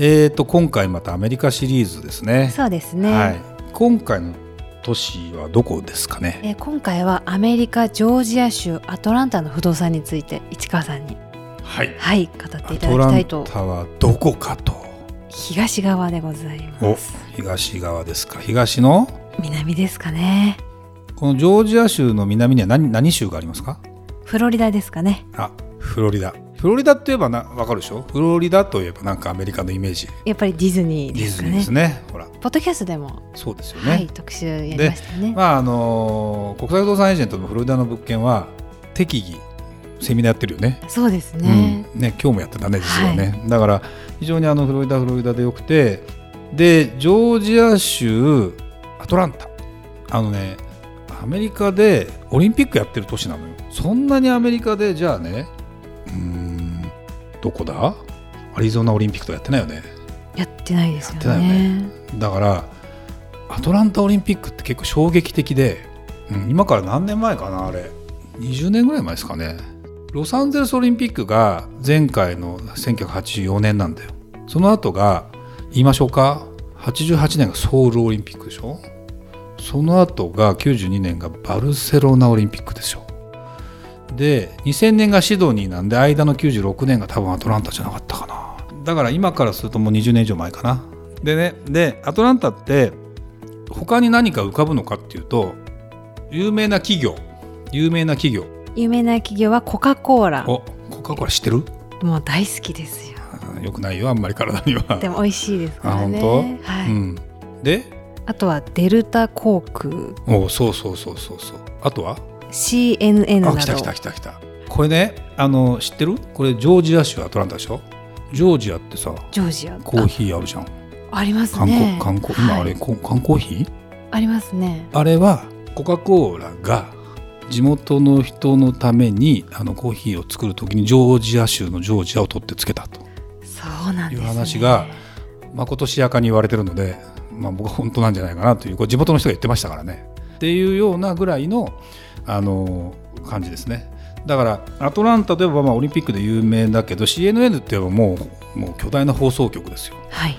えーと今回またアメリカシリーズですね。そうですね、はい。今回の都市はどこですかね？えー今回はアメリカジョージア州アトランタの不動産について市川さんにはい。はい語っていアただトランきたいと。タはどこかと東側でございおます。東側ですか。東の？南ですかね。このジョージア州の南には何何州がありますか？フロリダですかね。あフロリダフロリダって言えばな分かるでしょ？フロリダといえばなんかアメリカのイメージ。やっぱりディズニーディですかね。ズニーですねほら。ポッドキャストでも、そうですよね、はい特集やりましたよねまああのー国際不動産エージェントのフロリダの物件は適宜セミナーやってるよね。そうですね、うん、ね今日もやってたね。実はね、だから非常にあのフロリダフロリダでよくてでジョージア州アトランタ。あのねアメリカでオリンピックやってる都市なのよ。そんなにアメリカでじゃあねうーんどこだ？アリゾナオリンピックとかやってないよね。やってないですよやってないよね。だからアトランタオリンピックって結構衝撃的で、うん、今から何年前かなあれ。20年ぐらい前ですかね。ロサンゼルスオリンピックが前回の1984年なんだよ。その後が言いましょうか88年がソウルオリンピックでしょ。その後が92年がバルセロナオリンピックでしょで2000年がシドニーなんで間の96年が多分アトランタじゃなかったかな。だから今からするともう20年以上前かな。でねでアトランタって他に何か浮かぶのかっていうと有名な企業有名な企業。有名な企業はコカ・コーラ。おコカ・コーラ知ってる？もう大好きですよ。あよくないよあんまり体には。でも美味しいですからね。あ本当、はい。うん、で？あとはデルタ航空おそうそうそうそうそう。あとは？CNN など。あ来た来た来た来た。これねあの知ってる？これジョージア州アトランタでしょ？ジョージアってさジョージア。コーヒーあるじゃん。あありますね。缶コ今あれ、はい。こ缶コーヒーありますね。あれはコカ・コーラが地元の人のためにあのコーヒーを作る時にジョージア州のジョージアを取ってつけたと。そうなんです、いうね、話がまことしやかに言われてるので、まあ、僕は本当なんじゃないかなというこれ地元の人が言ってましたからねっていうようなぐらいのあの感じですねだからアトランタといえばまあオリンピックで有名だけど CNN って言えばもうもう巨大な放送局ですよはい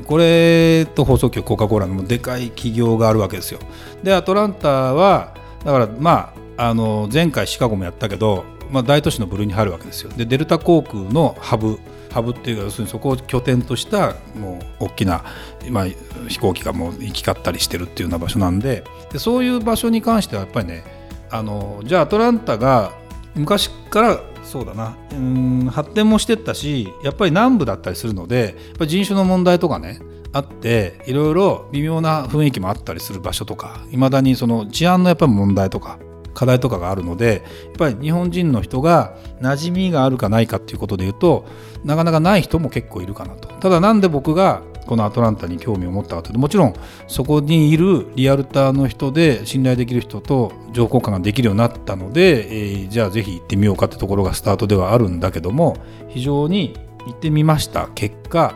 これと放送局コカ・コーラのでかい企業があるわけですよ。でアトランタはだからまああの前回シカゴもやったけど、まあ、大都市の部類に入るわけですよ。でデルタ航空のハブハブっていうか要するにそこを拠点としたもう大きな、まあ、飛行機がもう行き交ったりしてるっていうような場所なんででそういう場所に関してはやっぱりねあのじゃあアトランタが昔からそうだなうん発展もしてったしやっぱり南部だったりするのでやっぱ人種の問題とかねあっていろいろ微妙な雰囲気もあったりする場所とかいまだにその治安のやっぱり問題とか課題とかがあるのでやっぱり日本人の人が馴染みがあるかないかっていうことで言うとなかなかない人も結構いるかなと。ただなんで僕がこのアトランタに興味を持ったかというともちろんそこにいるリアルターの人で信頼できる人と情報交換ができるようになったので、えーじゃあぜひ行ってみようかってところがスタートではあるんだけども非常に行ってみました結果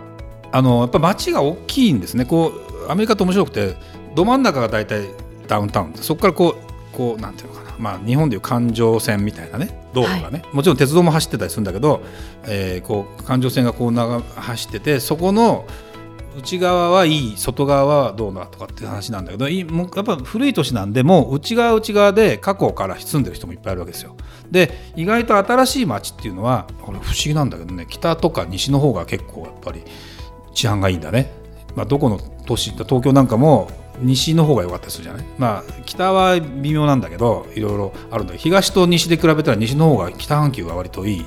あのやっぱ街が大きいんですね。こうアメリカって面白くてど真ん中が大体ダウンタウンそこからこうこうなんていうのかな。まあ日本でいう環状線みたいなね道路がね、もちろん鉄道も走ってたりするんだけど、えーこう環状線がこう長走っててそこの内側はいい外側はどうだとかって話なんだけどいもうやっぱ古い都市なんでもう内側は内側で過去から住んでる人もいっぱいいるわけですよ。で意外と新しい町っていうのはこれ不思議なんだけどね北とか西の方が結構やっぱり治安がいいんだね。まあ、どこの都市東京なんかも西の方が良かったりするじゃない？まあ北は微妙なんだけどいろいろあるんだけど東と西で比べたら西の方が北半球が割といい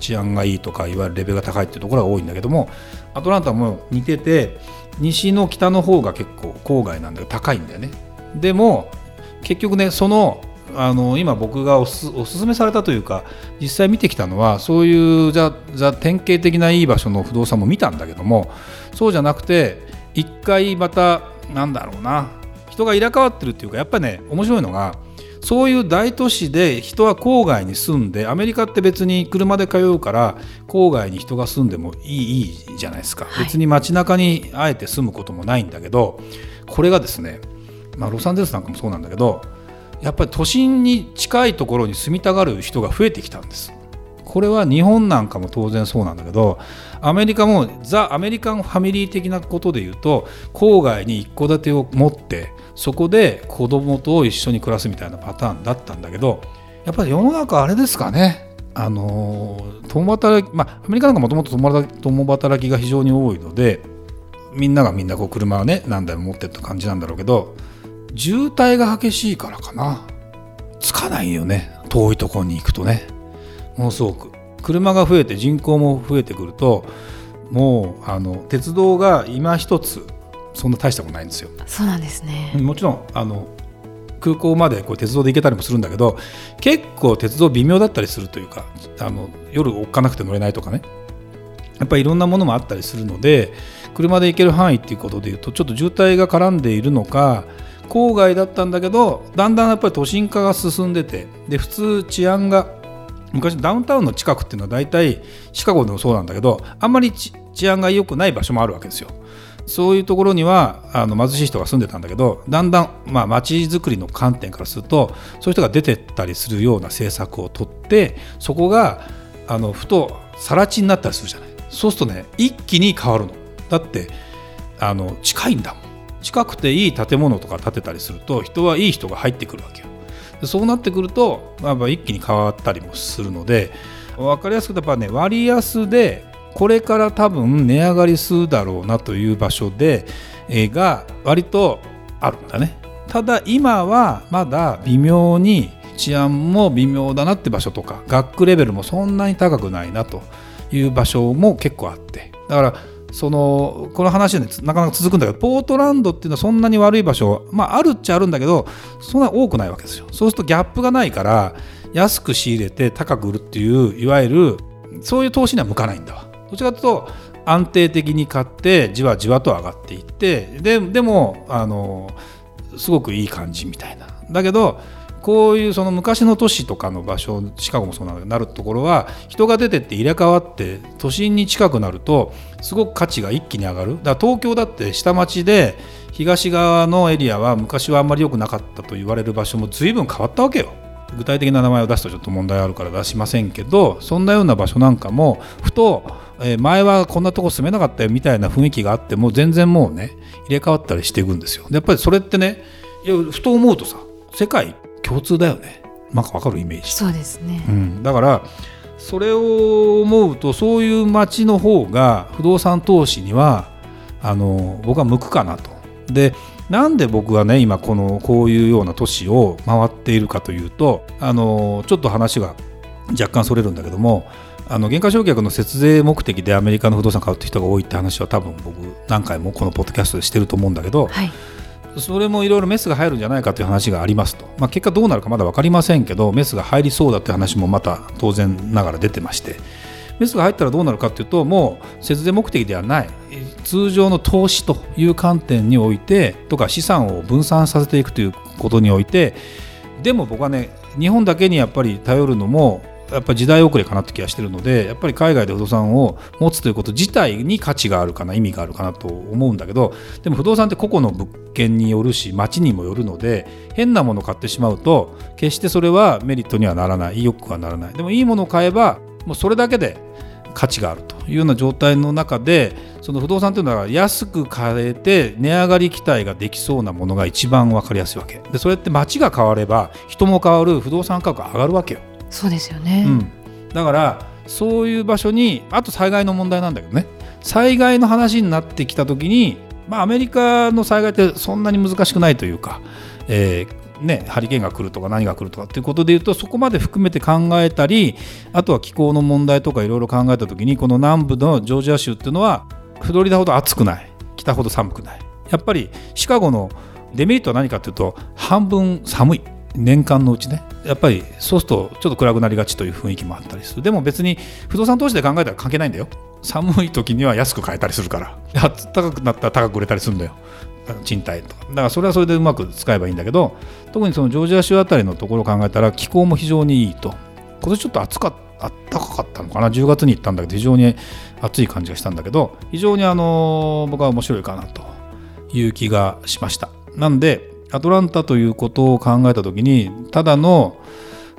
治安がいいとかいわゆるレベルが高いっていうところが多いんだけどもアトランタも似てて西の北の方が結構郊外なんだけど高いんだよね。でも結局ねそのあの今僕がおすおすめされたというか実際見てきたのはそういうじゃじゃ典型的ないい場所の不動産も見たんだけどもそうじゃなくて一回またなんだろうな。人が入れ替わってるっていうかやっぱりね面白いのがそういう大都市で人は郊外に住んでアメリカって別に車で通うから郊外に人が住んでもいいいいじゃないですか、はい、別に街中にあえて住むこともないんだけどこれがですね、まあ、ロサンゼルスなんかもそうなんだけどやっぱり都心に近いところに住みたがる人が増えてきたんです。これは日本なんかも当然そうなんだけどアメリカもザ・アメリカンファミリー的なことで言うと郊外に一戸建てを持ってそこで子供と一緒に暮らすみたいなパターンだったんだけどやっぱり世の中あれですかね。あの共働きまあアメリカなんかもともと共働きが非常に多いのでみんながみんなこう車をね何台も持ってった感じなんだろうけど渋滞が激しいからかな。つかないよね。遠いとこに行くとね。ものすごく。車が増えて人口も増えてくるともうあの鉄道が今一つそんな大したことないんですよ。そうなんですね。もちろんあの空港までこう鉄道で行けたりもするんだけど結構鉄道微妙だったりするというかあの夜おっかなくて乗れないとかね。やっぱりいろんなものもあったりするので車で行ける範囲っていうことでいうとちょっと渋滞が絡んでいるのか郊外だったんだけどだんだんやっぱり都心化が進んでてで普通治安が昔ダウンタウンの近くっていうのは大体シカゴでもそうなんだけどあんまり治安が良くない場所もあるわけですよ。そういうところにはあの貧しい人が住んでたんだけどだんだんまあ街づくりの観点からするとそういう人が出てったりするような政策を取ってそこがあのふと更地になったりするじゃない。そうするとね一気に変わるの。だってあの近いんだもん。近くていい建物とか建てたりすると人はいい人が入ってくるわけよ。そうなってくると、まあ、一気に変わったりもするので分かりやすくやっぱね割安でこれから多分値上がりするだろうなという場所で、えー、が割とあるんだね。ただ今はまだ微妙に治安も微妙だなって場所とか学区レベルもそんなに高くないなという場所も結構あって。だからそのこの話は、ね、なかなか続くんだけどポートランドっていうのはそんなに悪い場所、まあ、あるっちゃあるんだけどそんな多くないわけですよ。そうするとギャップがないから安く仕入れて高く売るっていういわゆるそういう投資には向かないんだわ。どちらかというと安定的に買ってじわじわと上がっていってででもあのすごくいい感じみたいな。だけどこういうその昔の都市とかの場所シカゴもそうなるところは人が出てって入れ替わって都心に近くなるとすごく価値が一気に上がるだから東京だって下町で東側のエリアは昔はあんまり良くなかったと言われる場所も随分変わったわけよ。具体的な名前を出すとちょっと問題あるから出しませんけどそんなような場所なんかもふと、え前はこんなとこ住めなかったよみたいな雰囲気があっても全然もうね入れ替わったりしていくんですよ。やっぱりそれってねいやふと思うとさ世界共通だよね。なんか分かるイメージ。そうですね、うん、だからそれを思うとそういう街の方が不動産投資にはあの僕は向くかなと。でなんで僕がね今このこういうような都市を回っているかというとあのちょっと話が若干それるんだけどもあの減価償却の節税目的でアメリカの不動産買うって人が多いって話は多分僕何回もこのポッドキャストでしてると思うんだけど、はい、それもいろいろメスが入るんじゃないかという話がありますと、まあ、結果どうなるかまだ分かりませんけどメスが入りそうだという話もまた当然ながら出てまして。メスが入ったらどうなるかというともう節税目的ではない。通常の投資という観点においてとか資産を分散させていくということにおいて。でも僕はね日本だけにやっぱり頼るのもやっぱ時代遅れかなって気がしてるのでやっぱり海外で不動産を持つということ自体に価値があるかな意味があるかなと思うんだけどでも不動産って個々の物件によるし町にもよるので変なものを買ってしまうと決してそれはメリットにはならない意欲はならない。でもいいものを買えばもうそれだけで価値があるというような状態の中でその不動産というのは安く買えて値上がり期待ができそうなものが一番分かりやすいわけ。でそれって街が変われば人も変わる不動産価格が上がるわけよ。そうですよね、うん、だからそういう場所にあと災害の問題なんだけどね。災害の話になってきた時に、まあ、アメリカの災害ってそんなに難しくないというか、えーね、ハリケーンが来るとか何が来るとかっていうことでいうとそこまで含めて考えたりあとは気候の問題とかいろいろ考えた時にこの南部のジョージア州っていうのはフロリダほど暑くない。北ほど寒くない。やっぱりシカゴのデメリットは何かというと半分寒い。年間のうちね。やっぱりそうするとちょっと暗くなりがちという雰囲気もあったりする。でも別に不動産投資で考えたら関係ないんだよ。寒い時には安く買えたりするから。暖かくなったら高く売れたりするんだよ。賃貸とか。だからそれはそれでうまく使えばいいんだけど特にそのジョージア州あたりのところを考えたら気候も非常にいいと。今年ちょっと暑かった暖かかったのかな。10月に行ったんだけど非常に暑い感じがしたんだけど非常にあの僕は面白いかなという気がしました。なんでアトランタということを考えた時にただの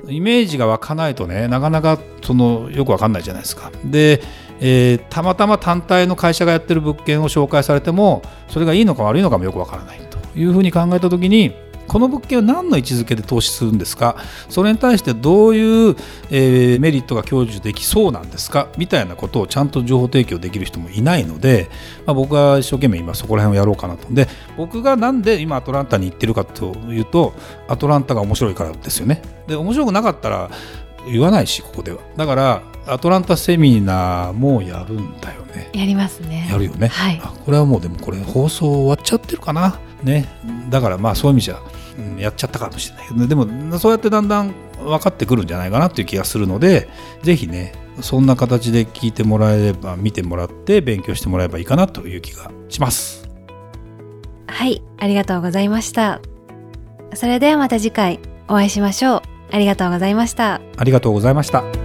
イメージが湧かないとねなかなかそのよくわかんないじゃないですか。でえー、たまたま単体の会社がやってる物件を紹介されてもそれがいいのか悪いのかもよくわからないというふうに考えた時にこの物件は何の位置づけで投資するんですか？それに対してどういう、えー、メリットが享受できそうなんですか？みたいなことをちゃんと情報提供できる人もいないので、まあ、僕は一生懸命今そこら辺をやろうかなと。で僕がなんで今アトランタに行ってるかというとアトランタが面白いからですよね。で面白くなかったら言わないしここでは。だからアトランタセミナーもやるんだよね。やりますね。やるよね、はい、これはもうでもこれ放送終わっちゃってるかな。ね。だからまあそういう意味じゃ、うん、やっちゃったかもしれないけど、ね、でもそうやってだんだん分かってくるんじゃないかなっていう気がするのでぜひねそんな形で聞いてもらえれば見てもらって勉強してもらえばいいかなという気がします。はい。ありがとうございました。それではまた次回お会いしましょうありがとうございました。ありがとうございました。